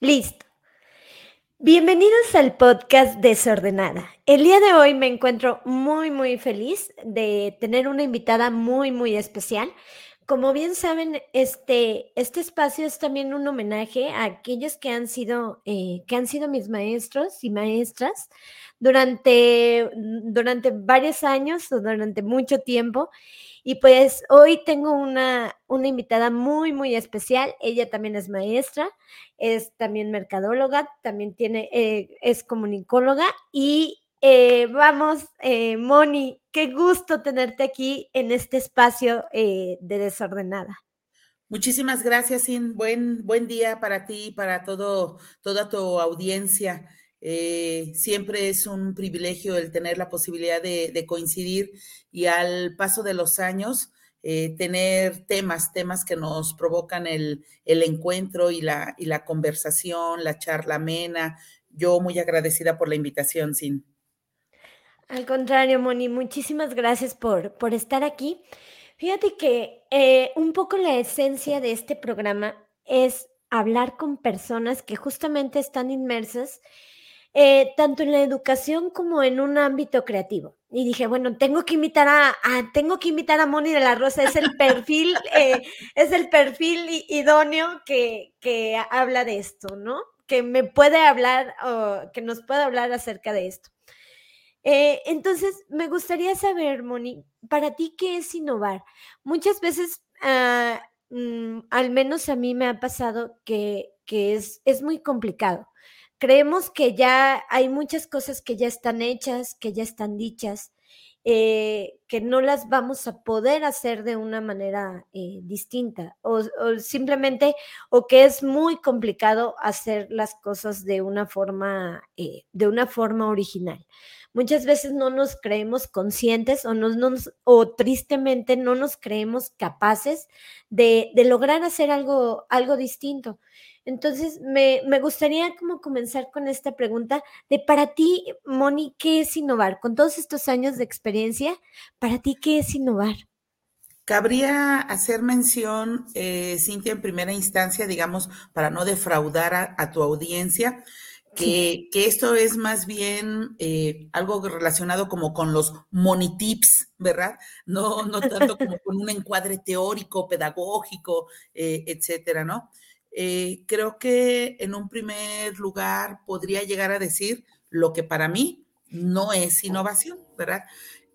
Listo. Bienvenidos al podcast Desordenada. El día de hoy me encuentro muy, muy feliz de tener una invitada muy, muy especial. Como bien saben, este, este espacio es también un homenaje a aquellos que han sido, eh, que han sido mis maestros y maestras durante, durante varios años o durante mucho tiempo. Y pues hoy tengo una, invitada muy, muy especial. Ella también es maestra, es también mercadóloga, también tiene, eh, es comunicóloga y eh, vamos, eh, Moni, qué gusto tenerte aquí en este espacio de desordenada. Muchísimas gracias, Sin. Buen, buen día para ti y para todo, toda tu audiencia. Eh, siempre es un privilegio el tener la posibilidad de, coincidir y al paso de los años eh, tener temas, temas que nos provocan el, encuentro y la, y la conversación, la charla amena. Yo muy agradecida por la invitación, Sin. Al contrario, Moni, muchísimas gracias por, por estar aquí. Fíjate que eh, un poco la esencia de este programa es hablar con personas que justamente están inmersas eh, tanto en la educación como en un ámbito creativo. Y dije, bueno, tengo que invitar a, tengo que invitar a Moni de la Rosa, es el perfil, eh, es el perfil idóneo que, que habla de esto, ¿no? Que me puede hablar, o que nos puede hablar acerca de esto. Eh, entonces, me gustaría saber, Moni, para ti, ¿qué es innovar? Muchas veces, ah, mm, al menos a mí me ha pasado que, es, muy complicado creemos que ya hay muchas cosas que ya están hechas, que ya están dichas, eh, que no las vamos a poder hacer de una manera eh, distinta o, simplemente o que es muy complicado hacer las cosas de una forma de una forma original. Muchas veces no nos creemos conscientes o, o tristemente no nos creemos capaces de, de lograr hacer algo, algo distinto. Entonces, me, gustaría como comenzar con esta pregunta de para ti, Moni, ¿qué es innovar? Con todos estos años de experiencia, para ti, ¿qué es innovar? Cabría hacer mención, eh, Cintia, en primera instancia, digamos, para no defraudar a, tu audiencia, que, esto es más bien eh, algo relacionado como con los monitips, ¿verdad? No, no tanto como con un encuadre teórico, pedagógico, eh, etcétera, ¿no? Eh, creo que en un primer lugar podría llegar a decir lo que para mí no es innovación, ¿verdad?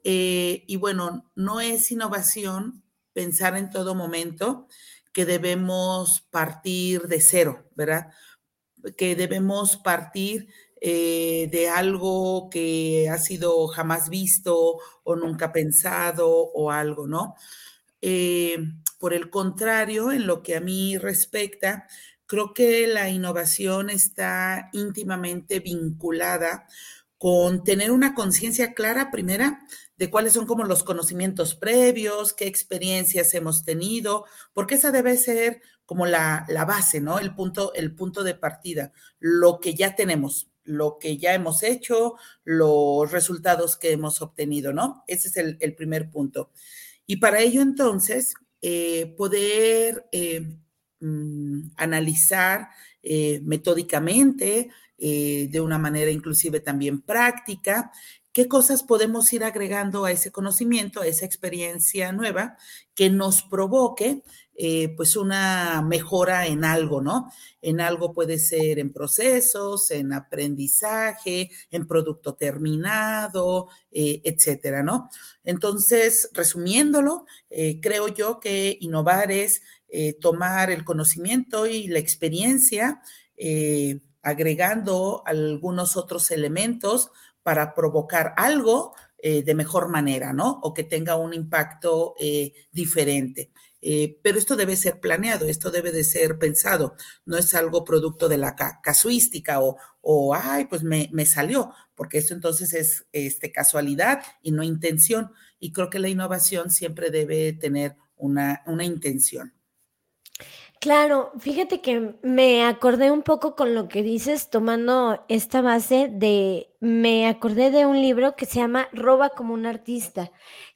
Y bueno, no es innovación pensar en todo momento que debemos partir de cero, ¿verdad? Que debemos partir eh, de algo que ha sido jamás visto o nunca pensado o algo, ¿no? Por el contrario, en lo que a mí respecta, creo que la innovación está íntimamente vinculada con tener una conciencia clara, primera, cuáles son como los conocimientos previos, qué experiencias hemos tenido, porque esa debe ser como la, base, ¿no? El punto, el punto de partida, lo que ya tenemos, lo que ya hemos hecho, los resultados que hemos obtenido, ¿no? Ese es el, primer punto. Y para ello entonces, eh, poder eh, mm, analizar eh, metódicamente, de una manera inclusive también práctica, qué cosas podemos ir agregando a ese conocimiento, a esa experiencia nueva que nos provoque eh, pues una mejora en algo, ¿no? En algo puede ser en procesos, en aprendizaje, en producto terminado, eh, etcétera, ¿no? Entonces, resumiéndolo, eh, creo yo que innovar es tomar el conocimiento y la experiencia, agregando algunos otros elementos para provocar algo de mejor manera, ¿no? O que tenga un impacto diferente. Eh, pero esto debe ser planeado, esto debe de ser pensado, no es algo producto de la casuística o, o ay, pues me, me, salió, porque esto entonces es este, casualidad y no intención. Y creo que la innovación siempre debe tener una, una intención. Claro, fíjate que me acordé un poco con lo que dices, tomando esta base de, me acordé de un libro que se llama Roba como un artista,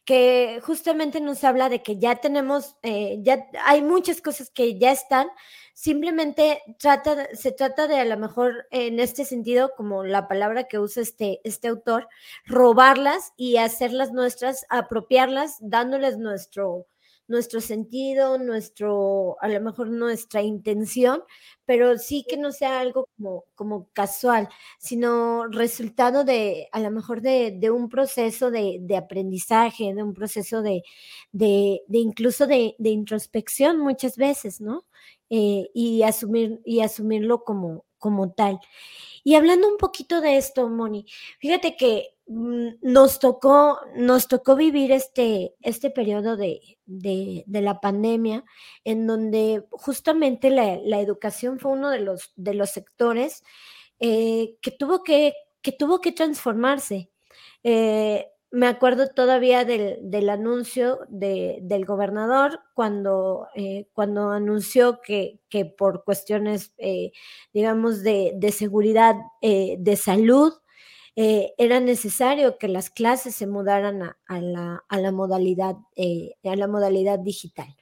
que justamente nos habla de que ya tenemos, eh, ya hay muchas cosas que ya están, simplemente trata, se trata de a lo mejor en este sentido, como la palabra que usa este, este autor, robarlas y hacerlas nuestras, apropiarlas, dándoles nuestro, nuestro sentido, nuestro, a lo mejor nuestra intención, pero sí que no sea algo como, como casual, sino resultado de, a lo mejor de, de un proceso de, de, aprendizaje, de un proceso de, de incluso de, introspección muchas veces, ¿no? Eh, y, asumir, y asumirlo como, como tal. Y hablando un poquito de esto, Moni, fíjate que nos tocó, nos tocó vivir este, este periodo de, de, la pandemia, en donde justamente la, educación fue uno de los, de los sectores eh, que, tuvo que, que tuvo que transformarse. Eh, me acuerdo todavía del, del anuncio de, del gobernador cuando, eh, cuando anunció que, que, por cuestiones, digamos, de, de seguridad, de salud, eh, era necesario que las clases se mudaran a, la, modalidad, eh, a la modalidad digital.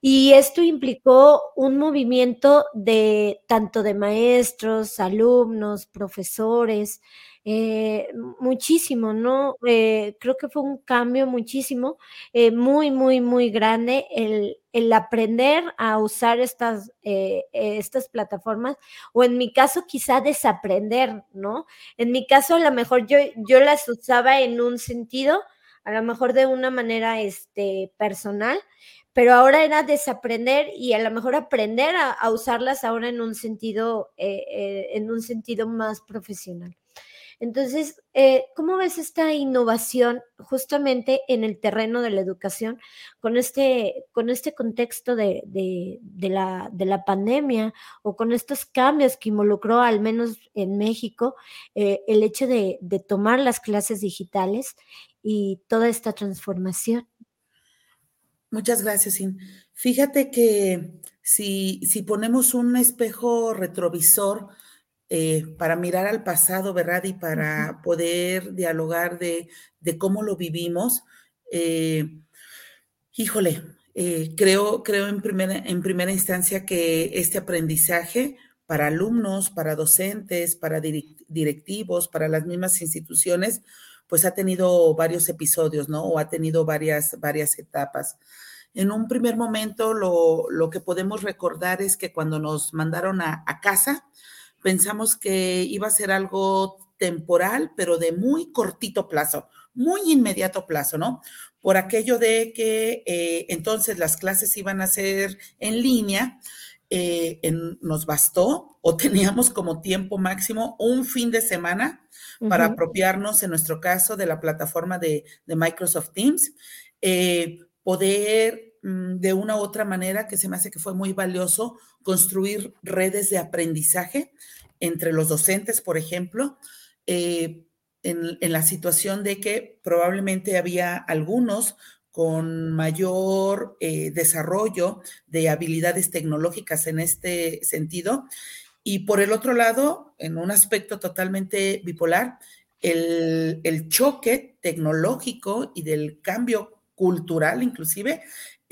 Y esto implicó un movimiento de tanto de maestros, alumnos, profesores, eh, muchísimo, ¿no? Eh, creo que fue un cambio muchísimo, eh, muy, muy, muy grande el, el aprender a usar estas, estas plataformas o en mi caso quizá desaprender, ¿no? En mi caso a lo mejor yo, yo las usaba en un sentido, a lo mejor de una manera este, personal, pero ahora era desaprender y a lo mejor aprender a, usarlas ahora en un sentido, en un sentido más profesional. Entonces, eh, ¿cómo ves esta innovación justamente en el terreno de la educación con este, con este contexto de, de, la, de la pandemia o con estos cambios que involucró, al menos en México, eh, el hecho de, de tomar las clases digitales y toda esta transformación? Muchas gracias, Sin. Fíjate que si, si ponemos un espejo retrovisor, eh, para mirar al pasado, ¿verdad? Y para poder dialogar de, de, cómo lo vivimos. Eh, híjole, eh, creo, creo en, primera, en primera instancia que este aprendizaje para alumnos, para docentes, para directivos, para las mismas instituciones, pues ha tenido varios episodios, ¿no? O ha tenido varias, varias etapas. En un primer momento, lo, lo que podemos recordar es que cuando nos mandaron a, a casa, pensamos que iba a ser algo temporal, pero de muy cortito plazo, muy inmediato plazo, ¿no? Por aquello de que eh, entonces las clases iban a ser en línea, eh, en, nos bastó o teníamos como tiempo máximo un fin de semana uh -huh. para apropiarnos, en nuestro caso, de la plataforma de, de Microsoft Teams, eh, poder de una u otra manera que se me hace que fue muy valioso construir redes de aprendizaje entre los docentes, por ejemplo, eh, en, en, la situación de que probablemente había algunos con mayor eh, desarrollo de habilidades tecnológicas en este sentido. Y por el otro lado, en un aspecto totalmente bipolar, el, el choque tecnológico y del cambio cultural inclusive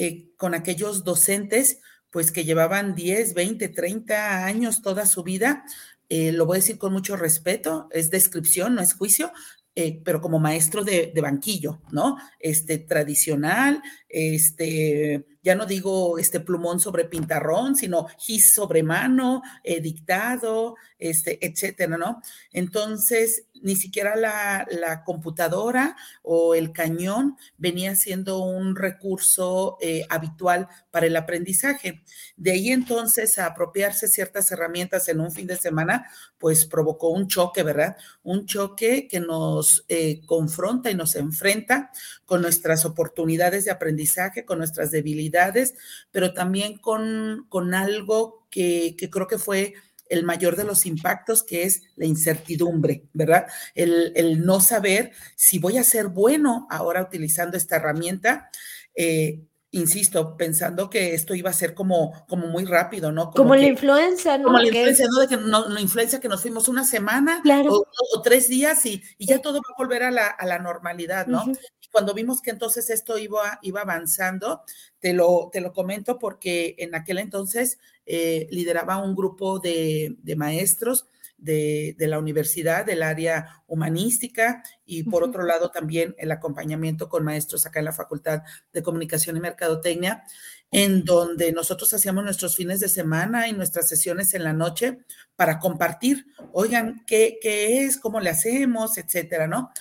eh, con aquellos docentes pues que llevaban 10, 20, 30 años toda su vida, eh, lo voy a decir con mucho respeto, es descripción, no es juicio, eh, pero como maestro de, banquillo, ¿no? Este tradicional, este, ya no digo este plumón sobre pintarrón, sino gis sobre mano, dictado, este, etcétera, ¿no? Entonces, ni siquiera la, la, computadora o el cañón venía siendo un recurso eh, habitual para el aprendizaje. De ahí entonces a apropiarse ciertas herramientas en un fin de semana, pues provocó un choque, ¿verdad? Un choque que nos eh, confronta y nos enfrenta con nuestras oportunidades de aprendizaje, con nuestras debilidades, pero también con, con algo que, que creo que fue el mayor de los impactos, que es la incertidumbre, ¿verdad? El, el, no saber si voy a ser bueno ahora utilizando esta herramienta. Eh, insisto, pensando que esto iba a ser como, como muy rápido, ¿no? Como, como que, la influencia, ¿no? Como la influencia, ¿no? De que no, la influencia que nos fuimos una semana claro. o, o, tres días y, y, ya todo va a volver a la, a la normalidad, ¿no? Uh -huh. Cuando vimos que entonces esto iba, iba avanzando, te lo, te lo comento porque en aquel entonces eh, lideraba un grupo de, de maestros de, de, la universidad, del área humanística, y por otro lado también el acompañamiento con maestros acá en la Facultad de Comunicación y Mercadotecnia, en donde nosotros hacíamos nuestros fines de semana y nuestras sesiones en la noche para compartir, oigan, ¿qué, qué es? ¿Cómo le hacemos? Etcétera, ¿no?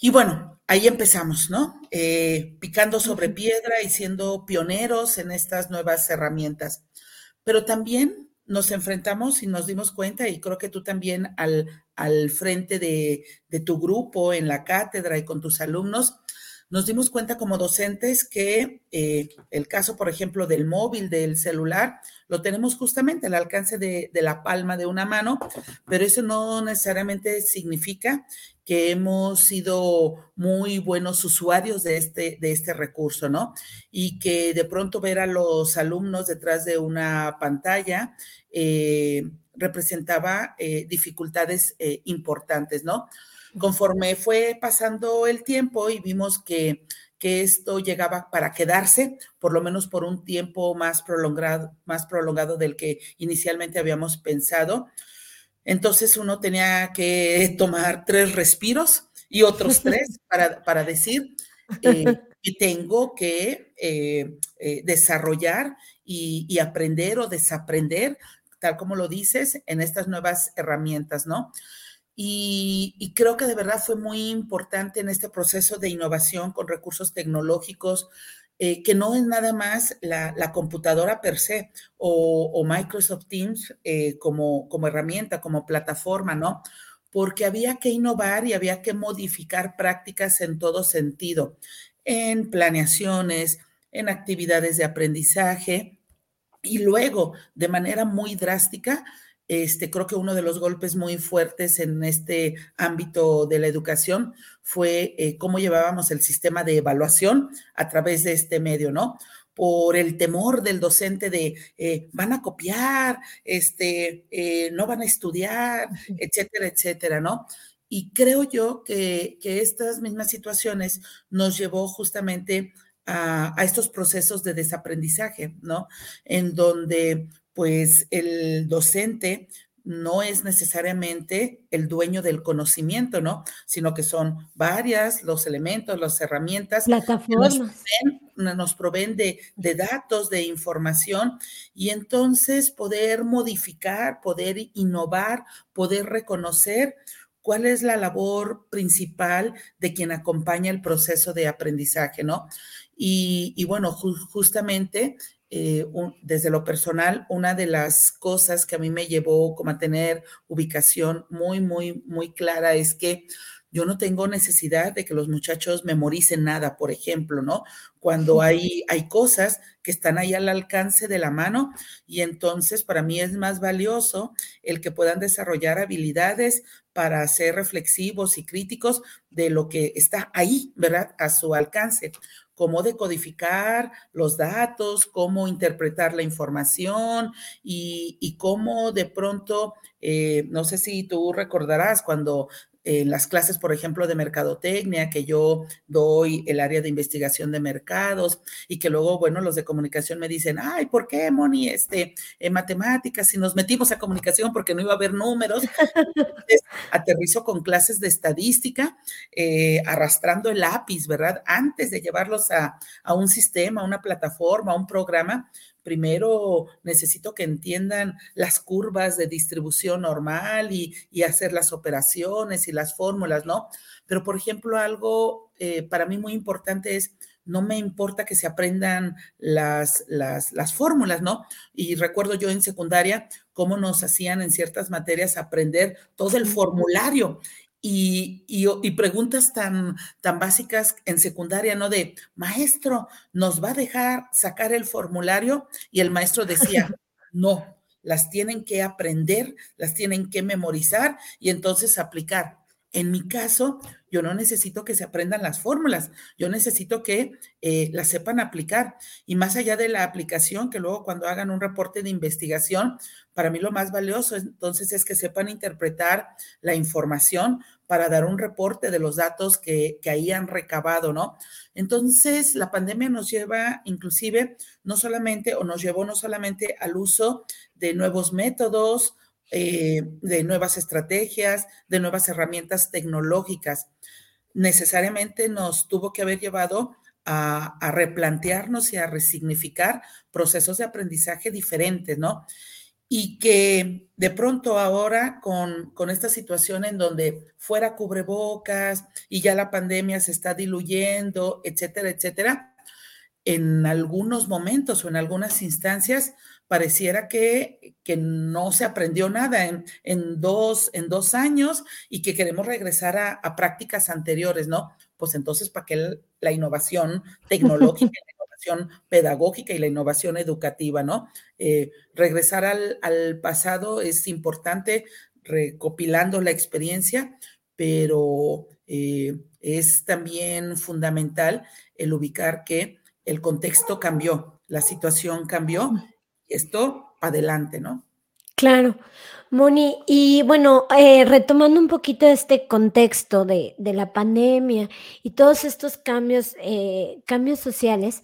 Y bueno, ahí empezamos, ¿no? Eh, picando sobre piedra y siendo pioneros en estas nuevas herramientas. Pero también nos enfrentamos y nos dimos cuenta, y creo que tú también al, al frente de, de tu grupo en la cátedra y con tus alumnos, nos dimos cuenta como docentes que eh, el caso, por ejemplo, del móvil, del celular, lo tenemos justamente al alcance de, de, la palma de una mano, pero eso no necesariamente significa que hemos sido muy buenos usuarios de este, de este recurso, ¿no? Y que de pronto ver a los alumnos detrás de una pantalla eh, representaba eh, dificultades eh, importantes, ¿no? Conforme fue pasando el tiempo y vimos que, que, esto llegaba para quedarse, por lo menos por un tiempo más prolongado, más prolongado del que inicialmente habíamos pensado, entonces uno tenía que tomar tres respiros y otros tres para, para decir eh, que tengo que eh, eh, desarrollar y, y aprender o desaprender, tal como lo dices, en estas nuevas herramientas, ¿no? Y, y, creo que de verdad fue muy importante en este proceso de innovación con recursos tecnológicos, eh, que no es nada más la, computadora per se o, o Microsoft Teams eh, como, como herramienta, como plataforma, ¿no? Porque había que innovar y había que modificar prácticas en todo sentido, en planeaciones, en actividades de aprendizaje y luego, de manera muy drástica, este, creo que uno de los golpes muy fuertes en este ámbito de la educación fue eh, cómo llevábamos el sistema de evaluación a través de este medio, ¿no? Por el temor del docente de eh, van a copiar, este, eh, no van a estudiar, etcétera, etcétera, ¿no? Y creo yo que, que estas mismas situaciones nos llevó justamente a, a, estos procesos de desaprendizaje, ¿no? En donde pues el docente no es necesariamente el dueño del conocimiento, ¿no? Sino que son varias los elementos, las herramientas Plataformas. que nos proveen, nos proveen de, de, datos, de información, y entonces poder modificar, poder innovar, poder reconocer cuál es la labor principal de quien acompaña el proceso de aprendizaje, ¿no? Y, y bueno, ju justamente eh, un, desde lo personal, una de las cosas que a mí me llevó como a tener ubicación muy, muy, muy clara es que yo no tengo necesidad de que los muchachos memoricen nada, por ejemplo, ¿no? Cuando hay, hay cosas que están ahí al alcance de la mano y entonces para mí es más valioso el que puedan desarrollar habilidades para ser reflexivos y críticos de lo que está ahí, ¿verdad? A su alcance cómo decodificar los datos, cómo interpretar la información y, cómo de pronto, eh, no sé si tú recordarás cuando en las clases, por ejemplo, de mercadotecnia, que yo doy el área de investigación de mercados y que luego, bueno, los de comunicación me dicen, ay, ¿por qué, Moni, este, en matemáticas, si nos metimos a comunicación porque no iba a haber números? Aterrizo con clases de estadística, eh, arrastrando el lápiz, ¿verdad? Antes de llevarlos a, a un sistema, a una plataforma, a un programa, primero necesito que entiendan las curvas de distribución normal y, y hacer las operaciones y las fórmulas, ¿no? Pero, por ejemplo, algo eh, para mí muy importante es, no me importa que se aprendan las, las, las fórmulas, ¿no? Y recuerdo yo en secundaria cómo nos hacían en ciertas materias aprender todo el formulario y, y, y, preguntas tan, tan básicas en secundaria, ¿no? De, maestro, ¿nos va a dejar sacar el formulario? Y el maestro decía, no, las tienen que aprender, las tienen que memorizar y entonces aplicar. En mi caso, yo no necesito que se aprendan las fórmulas, yo necesito que eh, las sepan aplicar. Y más allá de la aplicación, que luego cuando hagan un reporte de investigación, para mí lo más valioso entonces es que sepan interpretar la información para dar un reporte de los datos que, que ahí han recabado, ¿no? Entonces, la pandemia nos lleva inclusive no solamente, o nos llevó no solamente al uso de nuevos métodos, eh, de nuevas estrategias, de nuevas herramientas tecnológicas. Necesariamente nos tuvo que haber llevado a, replantearnos y a resignificar procesos de aprendizaje diferentes, ¿no? Y que de pronto ahora con, con esta situación en donde fuera cubrebocas y ya la pandemia se está diluyendo, etcétera, etcétera, en algunos momentos o en algunas instancias pareciera que, que no se aprendió nada en, en, dos, en dos años y que queremos regresar a, a prácticas anteriores, ¿no? Pues entonces, ¿para qué la innovación tecnológica, la innovación pedagógica y la innovación educativa, ¿no? Eh, regresar al, al pasado es importante, recopilando la experiencia, pero eh, es también fundamental el ubicar que el contexto cambió, la situación cambió esto adelante, ¿no? Claro, Moni, y bueno, eh, retomando un poquito este contexto de, de, la pandemia y todos estos cambios, eh, cambios sociales,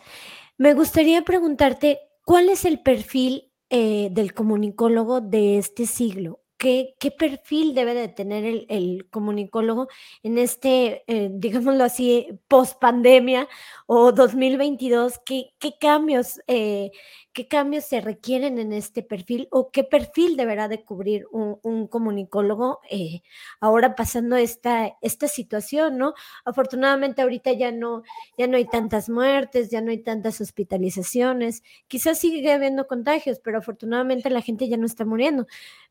me gustaría preguntarte, ¿cuál es el perfil eh, del comunicólogo de este siglo? ¿Qué, perfil debe de tener el, el comunicólogo en este, eh, digámoslo así, post pandemia o 2022? ¿Qué, qué cambios eh, qué cambios se requieren en este perfil o qué perfil deberá de cubrir un, un comunicólogo eh, ahora pasando esta, esta situación, ¿no? Afortunadamente ahorita ya no, ya no hay tantas muertes, ya no hay tantas hospitalizaciones, quizás sigue habiendo contagios, pero afortunadamente la gente ya no está muriendo.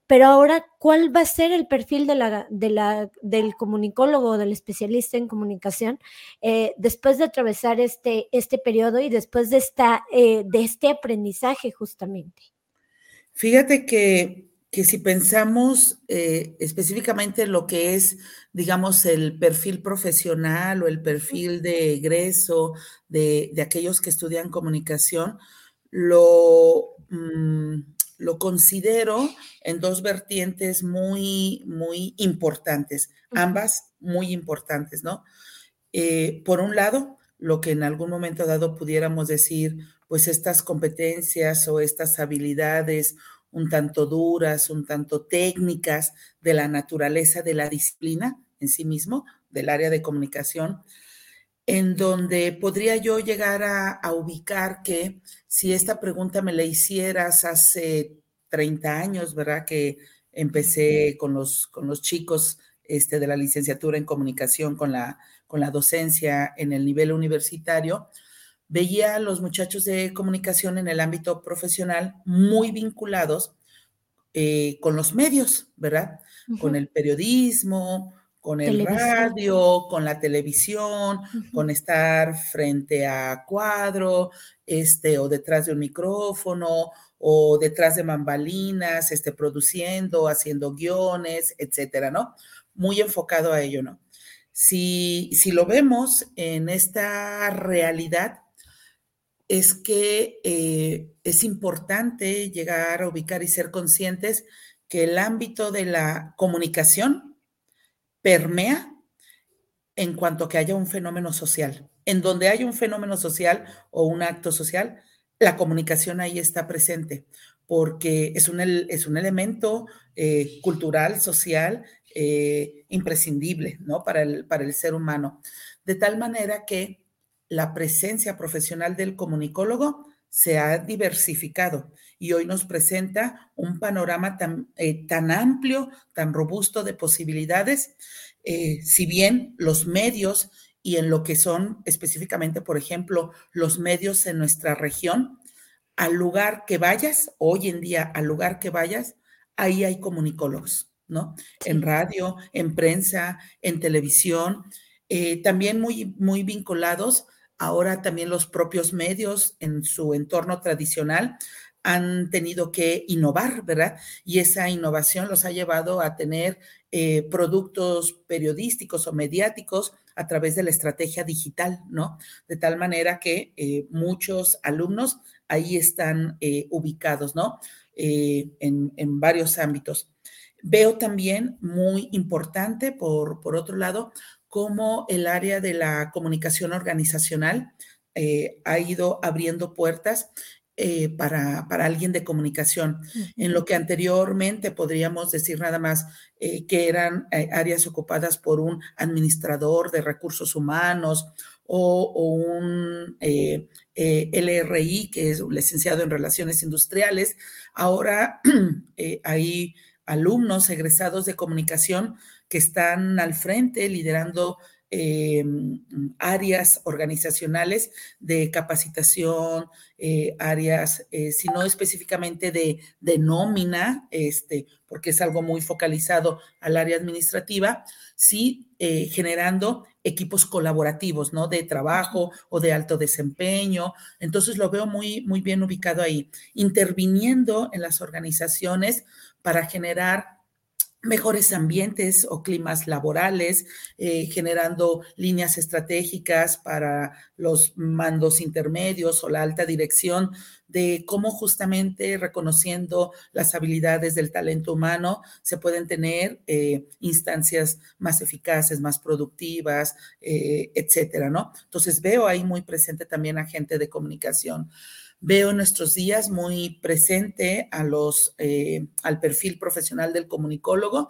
Pero ahora, ¿cuál va a ser el perfil de la, de la, del comunicólogo, del especialista en comunicación, eh, después de atravesar este, este periodo y después de, esta, eh, de este aprendizaje justamente? Fíjate que, que si pensamos eh, específicamente lo que es, digamos, el perfil profesional o el perfil de egreso de, de aquellos que estudian comunicación, lo... Mmm, lo considero en dos vertientes muy, muy importantes, ambas muy importantes, ¿no? Eh, por un lado, lo que en algún momento dado pudiéramos decir, pues estas competencias o estas habilidades un tanto duras, un tanto técnicas de la naturaleza de la disciplina en sí mismo, del área de comunicación, en donde podría yo llegar a, a, ubicar que si esta pregunta me la hicieras hace 30 años, ¿verdad? Que empecé con los, con los chicos este, de la licenciatura en comunicación, con la, con la docencia en el nivel universitario, veía a los muchachos de comunicación en el ámbito profesional muy vinculados eh, con los medios, ¿verdad? Uh -huh. Con el periodismo, con el televisión. radio, con la televisión, uh -huh. con estar frente a cuadro, este, o detrás de un micrófono, o detrás de mambalinas, este, produciendo, haciendo guiones, etcétera, ¿no? Muy enfocado a ello, ¿no? Si, si lo vemos en esta realidad, es que eh, es importante llegar a ubicar y ser conscientes que el ámbito de la comunicación permea en cuanto que haya un fenómeno social. En donde hay un fenómeno social o un acto social, la comunicación ahí está presente, porque es un, es un elemento eh, cultural, social, eh, imprescindible ¿no? para, el, para el ser humano. De tal manera que la presencia profesional del comunicólogo se ha diversificado y hoy nos presenta un panorama tan, eh, tan amplio, tan robusto de posibilidades, si bien los medios y en lo que son específicamente, por ejemplo, los medios en nuestra región, al lugar que vayas, hoy en día al lugar que vayas, ahí hay comunicólogos, ¿no? En radio, en prensa, en televisión, eh, también muy, muy vinculados ahora también los propios medios en su entorno tradicional han tenido que innovar, ¿verdad? Y esa innovación los ha llevado a tener eh, productos periodísticos o mediáticos a través de la estrategia digital, ¿no? De tal manera que eh, muchos alumnos ahí están eh, ubicados, ¿no? En, en, varios ámbitos. Veo también muy importante, por, por otro lado, cómo el área de la comunicación organizacional ha ido abriendo puertas eh, para, para, alguien de comunicación, en lo que anteriormente podríamos decir nada más eh, que eran eh, áreas ocupadas por un administrador de recursos humanos o, o un LRI, que es un licenciado en relaciones industriales. Ahora hay alumnos egresados de comunicación que están al frente liderando eh, áreas organizacionales de capacitación, eh, áreas, eh, si no específicamente de, de, nómina, este, porque es algo muy focalizado al área administrativa, sí generando equipos colaborativos, ¿no? De trabajo o de alto desempeño. Entonces lo veo muy, muy bien ubicado ahí, interviniendo en las organizaciones para generar mejores ambientes o climas laborales, eh, generando líneas estratégicas para los mandos intermedios o la alta dirección de cómo justamente reconociendo las habilidades del talento humano se pueden tener eh, instancias más eficaces, más productivas, eh, etcétera, ¿no? Entonces veo ahí muy presente también a gente de comunicación. Veo en nuestros días muy presente a los, eh, al perfil profesional del comunicólogo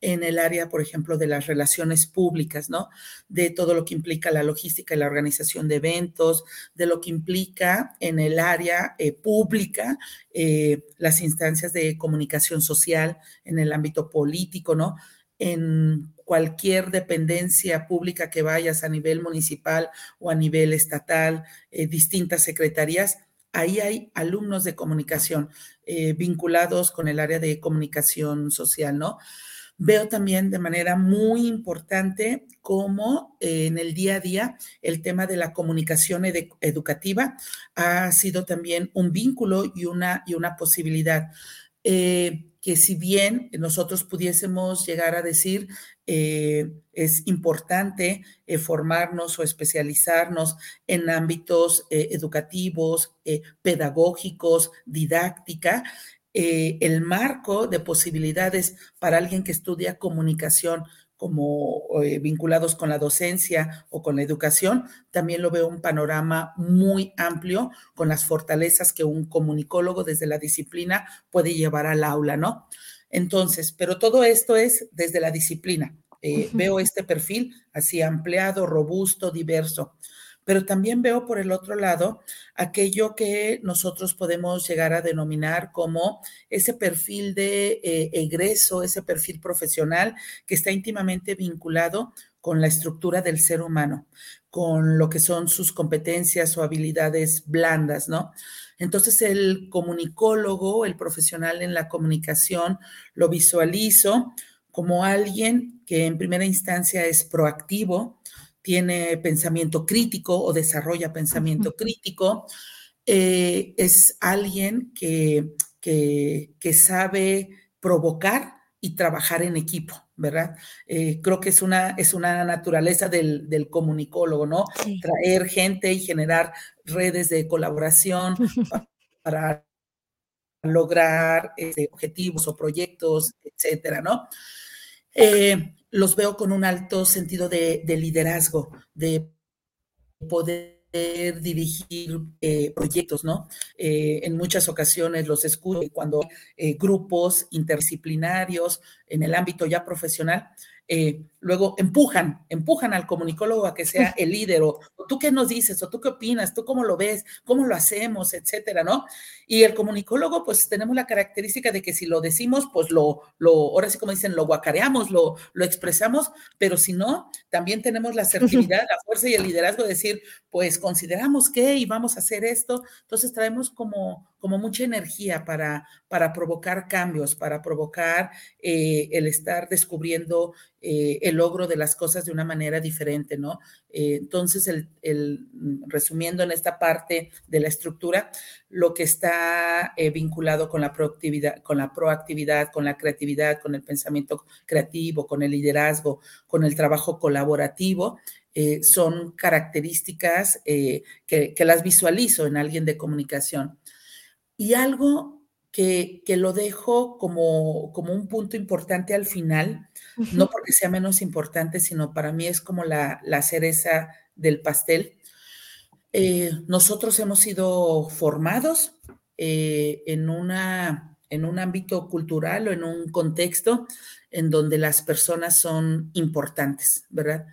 en el área, por ejemplo, de las relaciones públicas, ¿no? De todo lo que implica la logística y la organización de eventos, de lo que implica en el área eh, pública eh, las instancias de comunicación social en el ámbito político, ¿no? En cualquier dependencia pública que vayas a nivel municipal o a nivel estatal, distintas secretarías, ahí hay alumnos de comunicación eh, vinculados con el área de comunicación social, ¿no? Veo también de manera muy importante cómo eh, en el día a día el tema de la comunicación educativa ha sido también un vínculo y una, y una posibilidad. Eh, que si bien nosotros pudiésemos llegar a decir eh, es importante eh, formarnos o especializarnos en ámbitos eh, educativos, pedagógicos, didáctica, el marco de posibilidades para alguien que estudia comunicación como eh, vinculados con la docencia o con la educación, también lo veo un panorama muy amplio con las fortalezas que un comunicólogo desde la disciplina puede llevar al aula, ¿no? Entonces, pero todo esto es desde la disciplina. Eh, veo este perfil así ampliado, robusto, diverso pero también veo por el otro lado aquello que nosotros podemos llegar a denominar como ese perfil de eh, egreso, ese perfil profesional que está íntimamente vinculado con la estructura del ser humano, con lo que son sus competencias o habilidades blandas, ¿no? Entonces el comunicólogo, el profesional en la comunicación, lo visualizo como alguien que en primera instancia es proactivo, tiene pensamiento crítico o desarrolla pensamiento crítico, eh, es alguien que, que, sabe provocar y trabajar en equipo, ¿verdad? Eh, creo que es una, es una naturaleza del, comunicólogo, ¿no? Traer gente y generar redes de colaboración para, lograr este, objetivos o proyectos, etcétera, ¿no? Eh, los veo con un alto sentido de, liderazgo, de poder dirigir eh, proyectos, ¿no? Eh, en muchas ocasiones los escucho cuando hay grupos interdisciplinarios en el ámbito ya profesional, luego empujan, empujan al comunicólogo a que sea el líder, o, tú qué nos dices, o tú qué opinas, tú cómo lo ves, cómo lo hacemos, etcétera, ¿no? Y el comunicólogo, pues tenemos la característica de que si lo decimos, pues lo, lo ahora sí como dicen, lo guacareamos, lo, lo expresamos, pero si no, también tenemos la asertividad, la fuerza y el liderazgo de decir, pues consideramos que y vamos a hacer esto, entonces traemos como como mucha energía para, para provocar cambios, para provocar eh, el estar descubriendo eh, el logro de las cosas de una manera diferente, ¿no? Eh, entonces, el, resumiendo en esta parte de la estructura, lo que está vinculado con la proactividad, con la proactividad, con la creatividad, con el pensamiento creativo, con el liderazgo, con el trabajo colaborativo, son características que, que, las visualizo en alguien de comunicación. Y algo que, lo dejo como, como, un punto importante al final, no porque sea menos importante, sino para mí es como la, cereza del pastel. Eh, nosotros hemos sido formados eh, en, una, en un ámbito cultural o en un contexto en donde las personas son importantes, ¿verdad?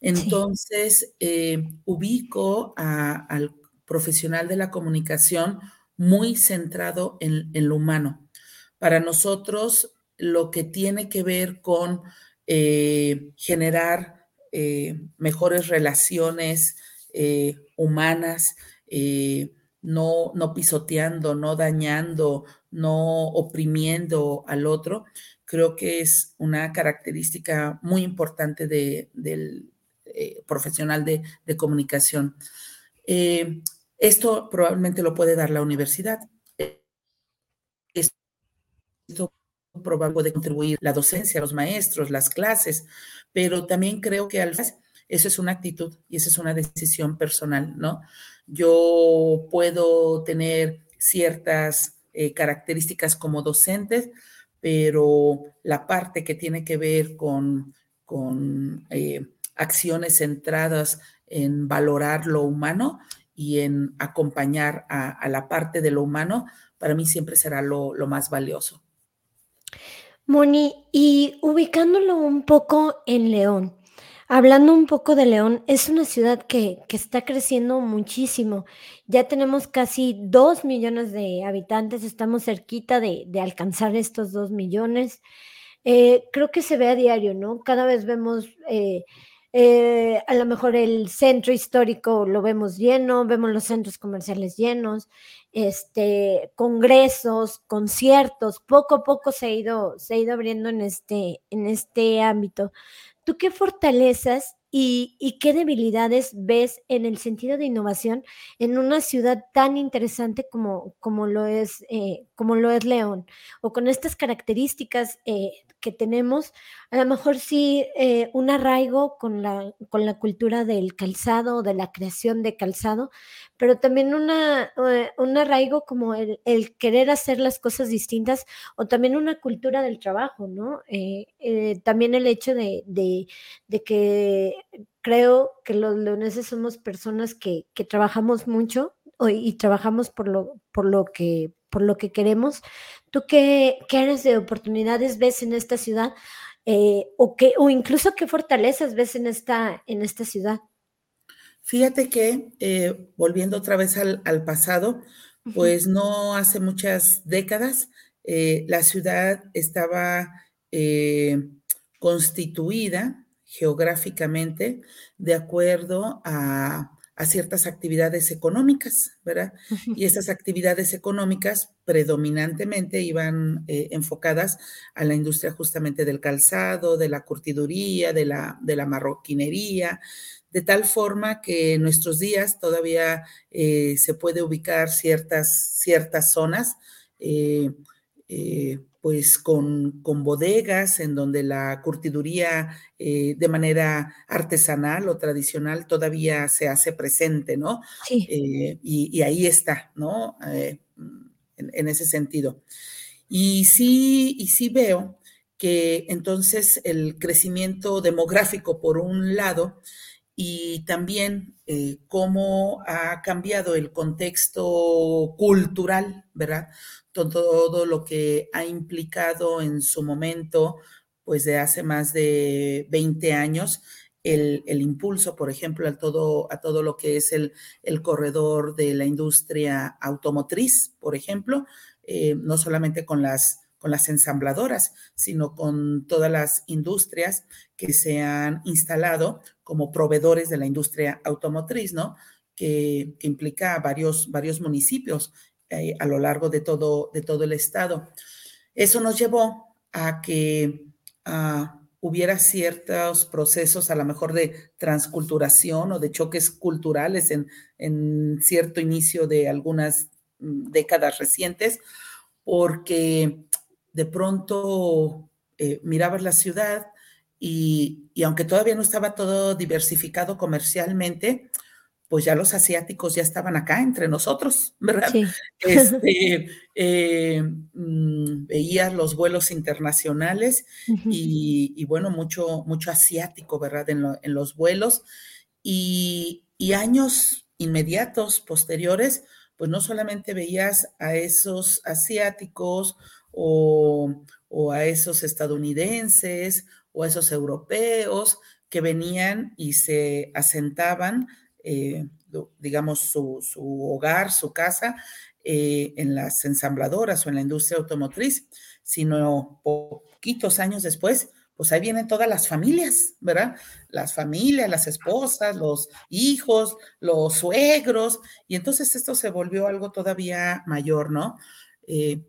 Entonces, eh, ubico al profesional de la comunicación muy centrado en, lo humano. Para nosotros, lo que tiene que ver con eh, generar eh, mejores relaciones eh, humanas, no, pisoteando, no dañando, no oprimiendo al otro, creo que es una característica muy importante del profesional de comunicación. Esto probablemente lo puede dar la universidad. Esto probablemente puede contribuir la docencia, los maestros, las clases, pero también creo que al eso es una actitud y esa es una decisión personal, ¿no? Yo puedo tener ciertas eh, características como docentes, pero la parte que tiene que ver con, con eh, acciones centradas en valorar lo humano, y en acompañar a, la parte de lo humano, para mí siempre será lo, más valioso. Moni, y ubicándolo un poco en León, hablando un poco de León, es una ciudad que, está creciendo muchísimo. Ya tenemos casi dos millones de habitantes, estamos cerquita de, alcanzar estos dos millones. Eh, creo que se ve a diario, ¿no? Cada vez vemos... Eh, eh, a lo mejor el centro histórico lo vemos lleno, vemos los centros comerciales llenos, este, congresos, conciertos, poco a poco se ha ido, se ha ido abriendo en este, en este ámbito. ¿Tú qué fortalezas y, qué debilidades ves en el sentido de innovación en una ciudad tan interesante como, como, lo, es, eh, como lo es León? O con estas características eh, que tenemos, a lo mejor sí eh, un arraigo con la, con la cultura del calzado de la creación de calzado, pero también una, eh, un arraigo como el, querer hacer las cosas distintas o también una cultura del trabajo, ¿no? Eh, también el hecho de, que creo que los leoneses somos personas que, trabajamos mucho y trabajamos por lo, por lo que por lo que queremos. ¿Tú qué, qué áreas de oportunidades ves en esta ciudad? Eh, o, qué, o incluso qué fortalezas ves en esta, en esta ciudad? Fíjate que, eh, volviendo otra vez al, pasado, pues no hace muchas décadas, eh, la ciudad estaba constituida geográficamente de acuerdo a a ciertas actividades económicas, ¿verdad? Y esas actividades económicas predominantemente iban eh, enfocadas a la industria justamente del calzado, de la curtiduría, de la, de la marroquinería, de tal forma que en nuestros días todavía eh, se puede ubicar ciertas, ciertas zonas. Eh, pues con, bodegas en donde la curtiduría eh, de manera artesanal o tradicional todavía se hace presente, ¿no? Sí. Eh, y, ahí está, ¿no? Eh, en, ese sentido. Y sí, y sí veo que entonces el crecimiento demográfico, por un lado, y también cómo ha cambiado el contexto cultural, ¿verdad? todo lo que ha implicado en su momento, pues de hace más de 20 años, el, impulso, por ejemplo, a todo, a todo lo que es el, corredor de la industria automotriz, por ejemplo, eh, no solamente con las, con las ensambladoras, sino con todas las industrias que se han instalado como proveedores de la industria automotriz, ¿no? Que, implica varios, varios municipios eh, a lo largo de todo, de todo el estado. Eso nos llevó a que hubiera ciertos procesos a lo mejor de transculturación o de choques culturales en, en cierto inicio de algunas mm, décadas recientes, porque de pronto eh, mirabas la ciudad y, y, aunque todavía no estaba todo diversificado comercialmente, pues ya los asiáticos ya estaban acá entre nosotros, ¿verdad? Sí. Este, eh, mm, veías los vuelos internacionales uh -huh. y, y, bueno, mucho, mucho asiático, ¿verdad? En, lo, en los vuelos. Y, y, años inmediatos, posteriores, pues no solamente veías a esos asiáticos o, o a esos estadounidenses o a esos europeos que venían y se asentaban eh, digamos, su, su, hogar, su casa, eh, en las ensambladoras o en la industria automotriz, sino poquitos años después, pues ahí vienen todas las familias, ¿verdad? Las familias, las esposas, los hijos, los suegros, y entonces esto se volvió algo todavía mayor, ¿no? Eh,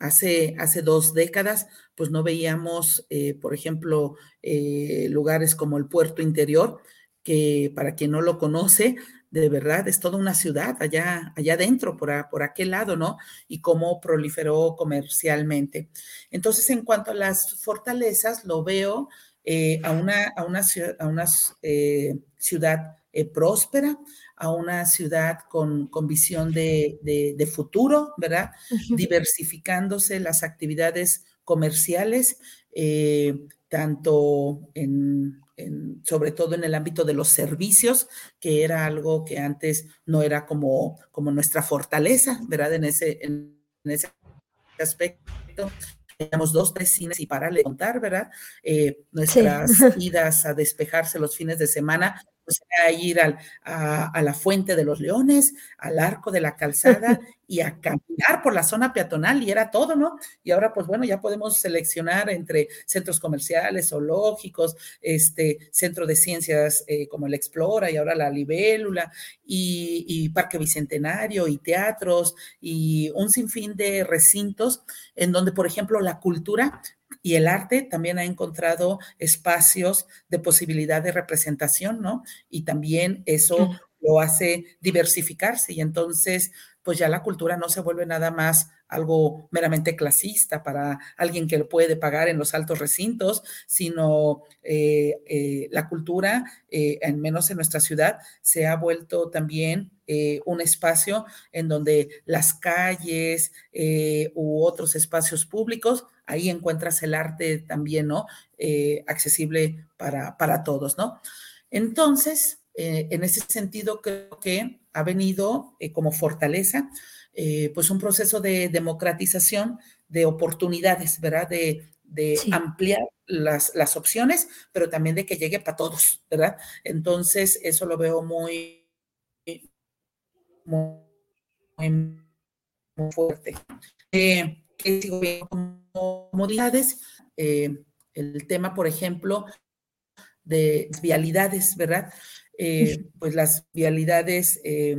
hace, hace dos décadas, pues no veíamos, eh, por ejemplo, eh, lugares como el puerto interior, que para quien no lo conoce, de verdad es toda una ciudad allá, allá adentro, por, a, por aquel lado, ¿no? Y cómo proliferó comercialmente. Entonces, en cuanto a las fortalezas, lo veo eh, a, una, a, una, a una ciudad próspera, a una ciudad con, con visión de, de, de, futuro, ¿verdad? Uh -huh. Diversificándose las actividades comerciales, eh, tanto en en, sobre todo en el ámbito de los servicios, que era algo que antes no era como, como nuestra fortaleza, ¿verdad? En ese, en, en ese aspecto. Teníamos dos, tres cines y para le contar, ¿verdad? Eh, nuestras sí. idas a despejarse los fines de semana pues era ir al, a, a, la Fuente de los Leones, al Arco de la Calzada y a caminar por la zona peatonal y era todo, ¿no? Y ahora, pues bueno, ya podemos seleccionar entre centros comerciales, zoológicos, este, centro de ciencias eh, como el Explora y ahora la Libélula y, y Parque Bicentenario y teatros y un sinfín de recintos en donde, por ejemplo, la cultura y el arte también ha encontrado espacios de posibilidad de representación, ¿no? Y también eso lo hace diversificarse y entonces pues ya la cultura no se vuelve nada más algo meramente clasista para alguien que lo puede pagar en los altos recintos, sino eh, eh, la cultura, eh, al menos en nuestra ciudad, se ha vuelto también un espacio en donde las calles u otros espacios públicos, ahí encuentras el arte también, ¿no? Eh, accesible para, para, todos, ¿no? Entonces, en ese sentido, creo que ha venido como fortaleza, pues un proceso de democratización de oportunidades, ¿verdad? De, de sí. ampliar las, las, opciones, pero también de que llegue para todos, ¿verdad? Entonces, eso lo veo muy, muy, muy fuerte. Eh, comodidades, eh, el tema, por ejemplo, de vialidades, ¿verdad? Eh, pues las vialidades eh,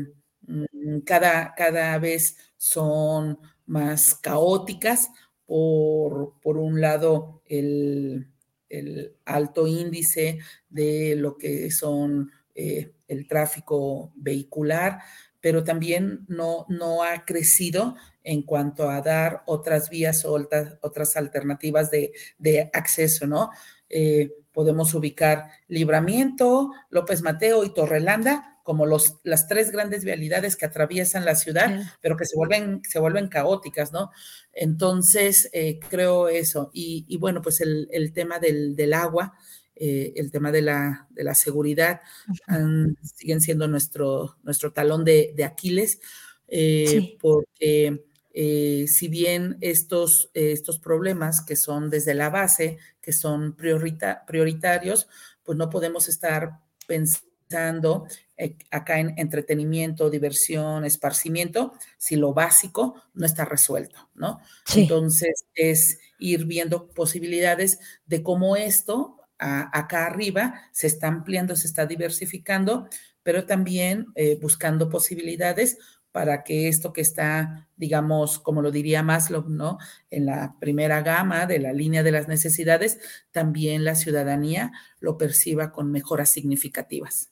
mm, cada, cada vez son más caóticas. Por, por un lado, el, el, alto índice de lo que son eh, el tráfico vehicular, pero también no, no ha crecido en cuanto a dar otras vías o otras, otras alternativas de, de, acceso, ¿no? Eh, podemos ubicar Libramiento, López Mateo y Torrelanda como los, las tres grandes vialidades que atraviesan la ciudad, sí. pero que se vuelven, se vuelven caóticas, ¿no? Entonces, eh, creo eso. Y, y, bueno, pues el, el tema del, del agua, eh, el tema de la, de la seguridad um, siguen siendo nuestro, nuestro talón de, de Aquiles, eh, sí. porque eh, si bien estos, estos problemas que son desde la base, que son priorita, prioritarios, pues no podemos estar pensando eh, acá en entretenimiento, diversión, esparcimiento, si lo básico no está resuelto, ¿no? Sí. Entonces es ir viendo posibilidades de cómo esto a, acá arriba se está ampliando, se está diversificando, pero también eh, buscando posibilidades para que esto que está, digamos, como lo diría Maslow, ¿no? En la primera gama de la línea de las necesidades, también la ciudadanía lo perciba con mejoras significativas.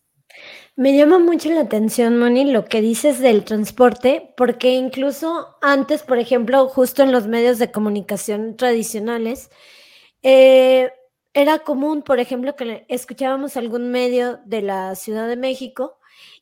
Me llama mucho la atención, Moni, lo que dices del transporte, porque incluso antes, por ejemplo, justo en los medios de comunicación tradicionales, eh, era común, por ejemplo, que escuchábamos algún medio de la Ciudad de México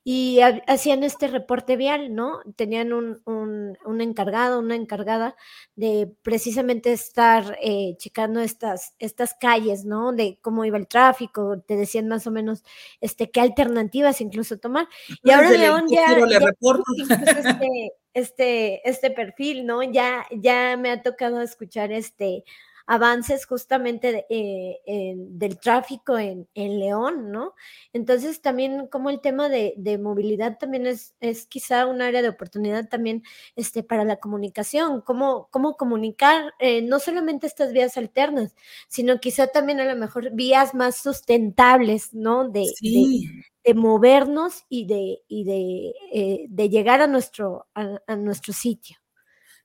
y hacían este reporte vial, ¿no? Tenían un, un, encargado, una encargada de precisamente estar eh, checando estas, estas calles, ¿no? De cómo iba el tráfico, te decían más o menos este, qué alternativas incluso tomar. Y ahora León ya, este, este, este perfil, ¿no? Ya, ya me ha tocado escuchar este avances justamente eh, del tráfico en, León, ¿no? Entonces también como el tema de, movilidad también es, es, quizá un área de oportunidad también este, para la comunicación, cómo, cómo comunicar eh, no solamente estas vías alternas, sino quizá también a lo mejor vías más sustentables, ¿no? De, de, movernos y de, y de, eh, de llegar a nuestro, a nuestro sitio.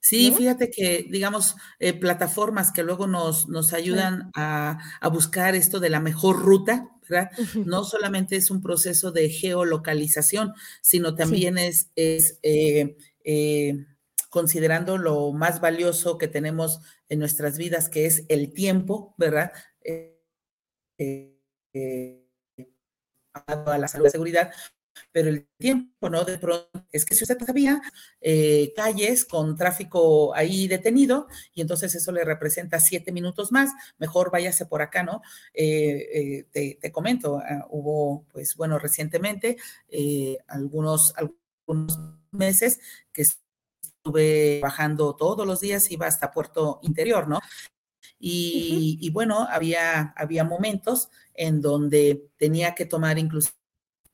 Sí, fíjate que, digamos, eh, plataformas que luego nos, nos ayudan a, buscar esto de la mejor ruta, ¿verdad? No solamente es un proceso de geolocalización, sino también es, es eh, eh, considerando lo más valioso que tenemos en nuestras vidas, que es el tiempo, ¿verdad? a la salud y seguridad, pero el tiempo, ¿no? De pronto, es que si usted sabía eh, calles con tráfico ahí detenido y entonces eso le representa siete minutos más, mejor váyase por acá, ¿no? Eh, eh, te, comento, ah, hubo, pues bueno, recientemente algunos, algunos meses que estuve bajando todos los días, iba hasta Puerto Interior, ¿no? Y, y, bueno, había, había momentos en donde tenía que tomar incluso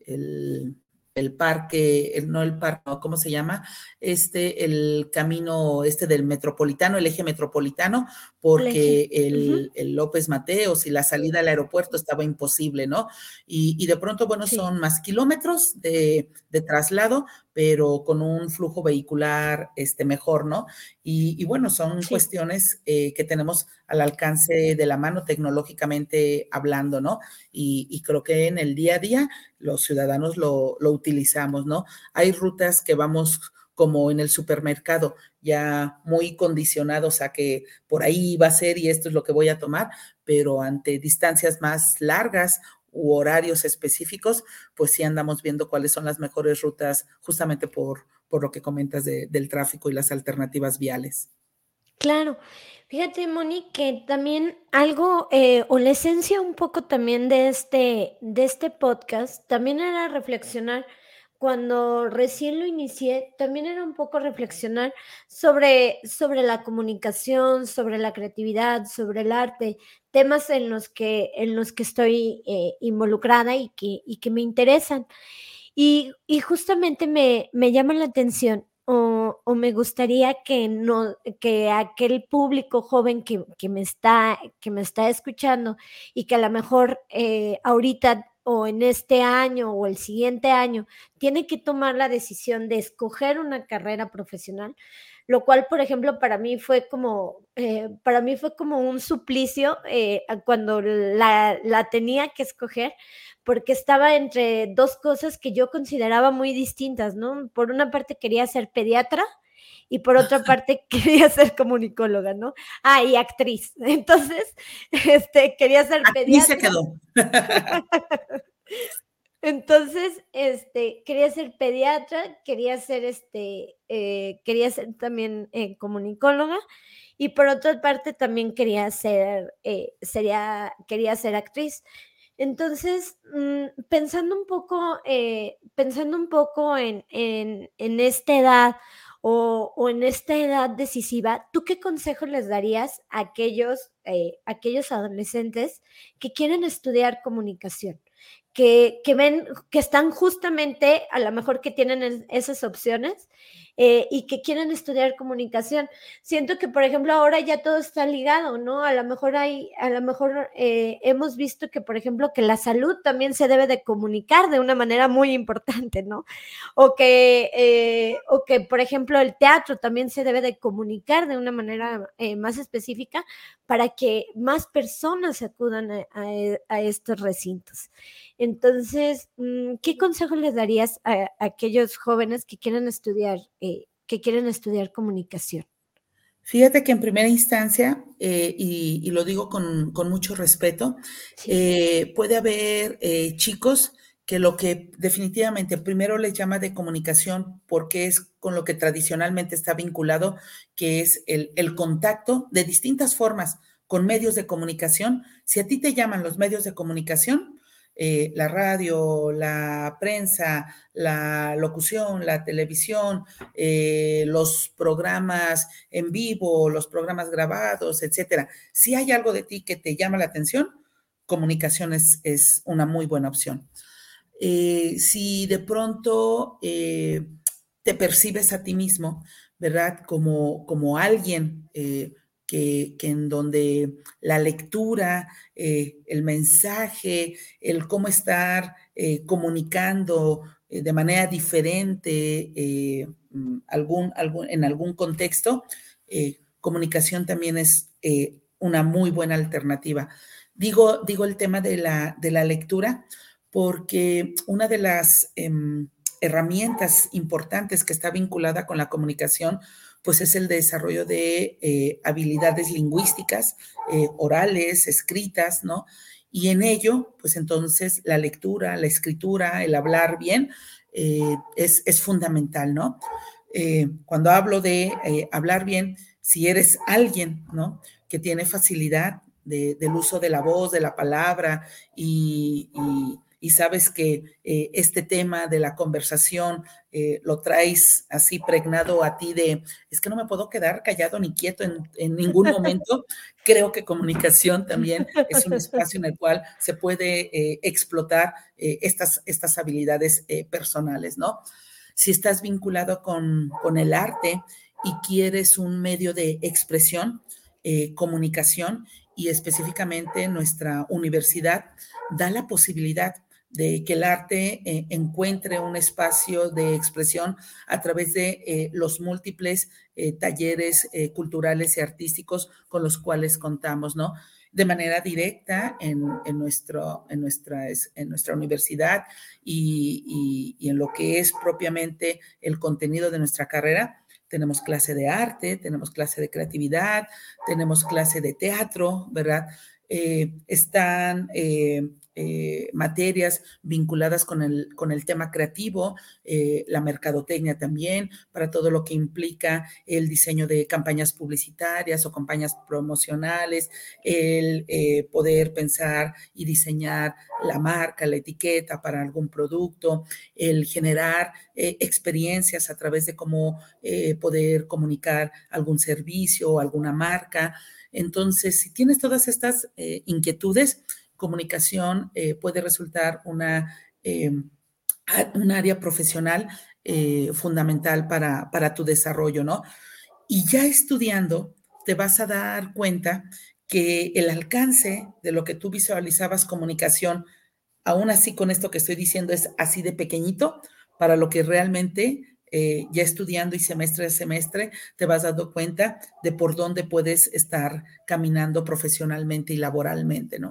el, el parque, el, no el parque, ¿cómo se llama? Este, el camino este del metropolitano, el eje metropolitano, porque el, el, López Mateos y la salida al aeropuerto estaba imposible, ¿no? Y, de pronto, bueno, son más kilómetros de, de, traslado, pero con un flujo vehicular este, mejor, ¿no? Y, bueno, son cuestiones eh, que tenemos al alcance de la mano tecnológicamente hablando, ¿no? Y, creo que en el día a día los ciudadanos lo, lo utilizamos, ¿no? Hay rutas que vamos como en el supermercado, ya muy condicionados a que por ahí va a ser y esto es lo que voy a tomar, pero ante distancias más largas u horarios específicos, pues sí andamos viendo cuáles son las mejores rutas justamente por, por lo que comentas del tráfico y las alternativas viales. Claro. Fíjate, Moni, que también algo, eh, o la esencia un poco también de este, de este podcast, también era reflexionar cuando recién lo inicié, también era un poco reflexionar sobre, sobre la comunicación, sobre la creatividad, sobre el arte, temas en los que, en los que estoy eh, involucrada y que, y que me interesan. Y, y justamente me, me llama la atención o, o, me gustaría que, no, que aquel público joven que, que, me está, que me está escuchando y que a lo mejor eh, ahorita o en este año o el siguiente año tiene que tomar la decisión de escoger una carrera profesional, lo cual, por ejemplo, para mí fue como, eh, para mí fue como un suplicio eh, cuando la, la tenía que escoger, porque estaba entre dos cosas que yo consideraba muy distintas, ¿no? Por una parte quería ser pediatra, y por otra parte quería ser comunicóloga, ¿no? Ah, y actriz. Entonces, este, quería ser pediatra. se quedó. Entonces, este, quería ser pediatra, quería ser, este, eh, quería ser también eh, comunicóloga y por otra parte también quería ser, eh, sería, quería ser actriz. Entonces, mm, pensando un poco, pensando un poco en, en, en esta edad o, en esta edad decisiva, ¿tú qué consejo les darías a aquellos, eh, aquellos adolescentes que quieren estudiar comunicación? Que, ven, que están justamente, a lo mejor que tienen esas opciones eh, y que quieren estudiar comunicación. Siento que, por ejemplo, ahora ya todo está ligado, ¿no? A lo mejor hay, a lo mejor eh, hemos visto que, por ejemplo, que la salud también se debe de comunicar de una manera muy importante, ¿no? O que, eh, o que por ejemplo, el teatro también se debe de comunicar de una manera más específica para que más personas acudan a, estos recintos. Entonces, mm, ¿qué consejo les darías a, aquellos jóvenes que quieren estudiar eh, que quieren estudiar comunicación? Fíjate que en primera instancia, eh, y, lo digo con, mucho respeto, eh, puede haber chicos que lo que definitivamente primero les llama de comunicación porque es con lo que tradicionalmente está vinculado, que es el, el contacto de distintas formas con medios de comunicación. Si a ti te llaman los medios de comunicación, eh, la radio, la prensa, la locución, la televisión, eh, los programas en vivo, los programas grabados, etcétera. Si hay algo de ti que te llama la atención, comunicación es, una muy buena opción. Eh, si de pronto te percibes a ti mismo, ¿verdad? Como, como alguien que, en donde la lectura, eh, el mensaje, el cómo estar eh, comunicando eh, de manera diferente mm, algún, algún, en algún contexto, comunicación también es una muy buena alternativa. Digo, digo el tema de la, de la lectura porque una de las em, herramientas importantes que está vinculada con la comunicación pues es el desarrollo de eh, habilidades lingüísticas, eh, orales, escritas, ¿no? Y en ello, pues entonces la lectura, la escritura, el hablar bien, eh, es, fundamental, ¿no? cuando hablo de hablar bien, si eres alguien, ¿no? Que tiene facilidad del uso de la voz, de la palabra y sabes que eh, este tema de la conversación eh, lo traes así pregnado a ti de, es que no me puedo quedar callado ni quieto en, ningún momento, creo que comunicación también es un espacio en el cual se puede eh, explotar estas, estas habilidades personales, ¿no? Si estás vinculado con, con, el arte y quieres un medio de expresión, comunicación, y específicamente nuestra universidad da la posibilidad de que el arte eh, encuentre un espacio de expresión a través de eh, los múltiples eh, talleres culturales y artísticos con los cuales contamos, ¿no? De manera directa en, nuestro, en, nuestra, en nuestra universidad y, y, en lo que es propiamente el contenido de nuestra carrera. Tenemos clase de arte, tenemos clase de creatividad, tenemos clase de teatro, ¿verdad? están materias vinculadas con el, con el tema creativo, eh, la mercadotecnia también, para todo lo que implica el diseño de campañas publicitarias o campañas promocionales, el eh, poder pensar y diseñar la marca, la etiqueta para algún producto, el generar experiencias a través de cómo poder comunicar algún servicio o alguna marca. Entonces, si tienes todas estas inquietudes, comunicación eh, puede resultar una, eh, un área profesional eh, fundamental para, para tu desarrollo, ¿no? Y ya estudiando, te vas a dar cuenta que el alcance de lo que tú visualizabas comunicación, aún así con esto que estoy diciendo, es así de pequeñito para lo que realmente ya estudiando y semestre a semestre te vas dando cuenta de por dónde puedes estar caminando profesionalmente y laboralmente, ¿no?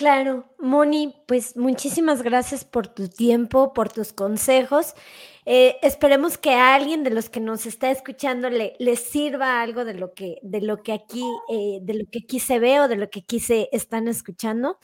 Claro, Moni, pues muchísimas gracias por tu tiempo, por tus consejos. Eh, esperemos que a alguien de los que nos está escuchando le, sirva algo de lo que, de lo que aquí, eh, de lo que aquí se ve o de lo que aquí se están escuchando.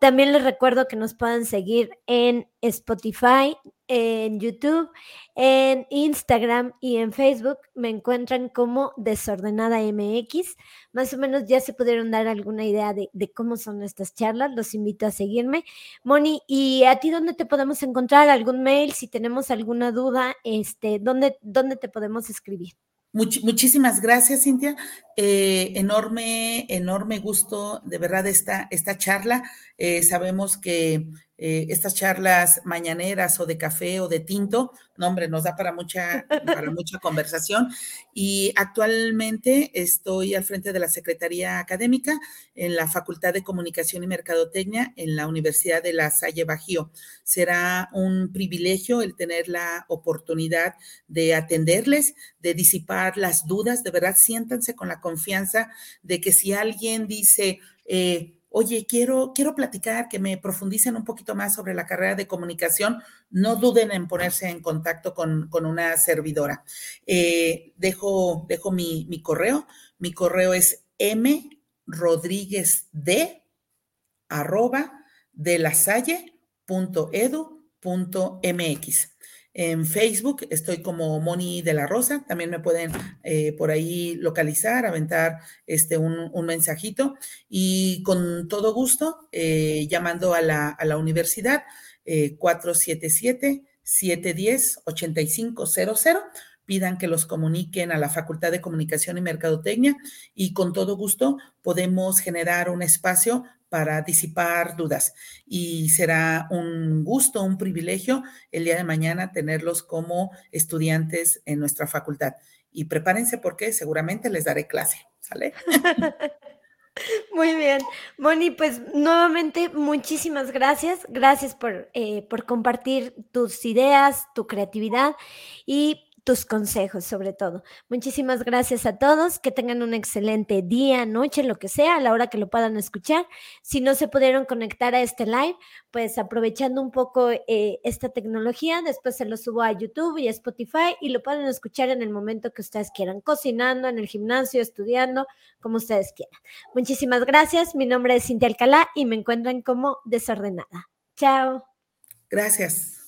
También les recuerdo que nos puedan seguir en Spotify, en YouTube, en Instagram y en Facebook. Me encuentran como Desordenada MX. Más o menos ya se pudieron dar alguna idea de, cómo son estas charlas. Los invito a seguirme. Moni, ¿y a ti dónde te podemos encontrar? ¿Algún mail? Si tenemos alguna duda, este, ¿dónde, dónde te podemos escribir? muchísimas gracias, Cintia. Eh, enorme, enorme gusto, de verdad, esta, esta charla. Eh, sabemos que eh, estas charlas mañaneras o de café o de tinto, no, hombre, nos da para mucha, para mucha conversación. Y actualmente estoy al frente de la Secretaría Académica en la Facultad de Comunicación y Mercadotecnia en la Universidad de La Salle Bajío. Será un privilegio el tener la oportunidad de atenderles, de disipar las dudas. De verdad, siéntanse con la confianza de que si alguien dice, eh, oye, quiero, quiero platicar, que me profundicen un poquito más sobre la carrera de comunicación, no duden en ponerse en contacto con, una servidora. Eh, dejo dejo mi, correo. Mi correo es m rodríguez de arroba de. En Facebook estoy como Moni de la Rosa, también me pueden eh, por ahí localizar, aventar este, un, mensajito y con todo gusto eh, llamando a la, a la universidad 477-710-8500 eh, pidan que los comuniquen a la Facultad de Comunicación y Mercadotecnia y con todo gusto podemos generar un espacio para disipar dudas. Y será un gusto, un privilegio el día de mañana tenerlos como estudiantes en nuestra facultad. Y prepárense porque seguramente les daré clase, ¿sale? Muy bien. Moni, pues nuevamente muchísimas gracias. Gracias por, eh, por compartir tus ideas, tu creatividad y tus consejos sobre todo. Muchísimas gracias a todos, que tengan un excelente día, noche, lo que sea, a la hora que lo puedan escuchar. Si no se pudieron conectar a este live, pues aprovechando un poco eh, esta tecnología, después se lo subo a YouTube y a Spotify y lo pueden escuchar en el momento que ustedes quieran, cocinando, en el gimnasio, estudiando, como ustedes quieran. Muchísimas gracias, mi nombre es Cintia Alcalá y me encuentran como desordenada. Chao. Gracias.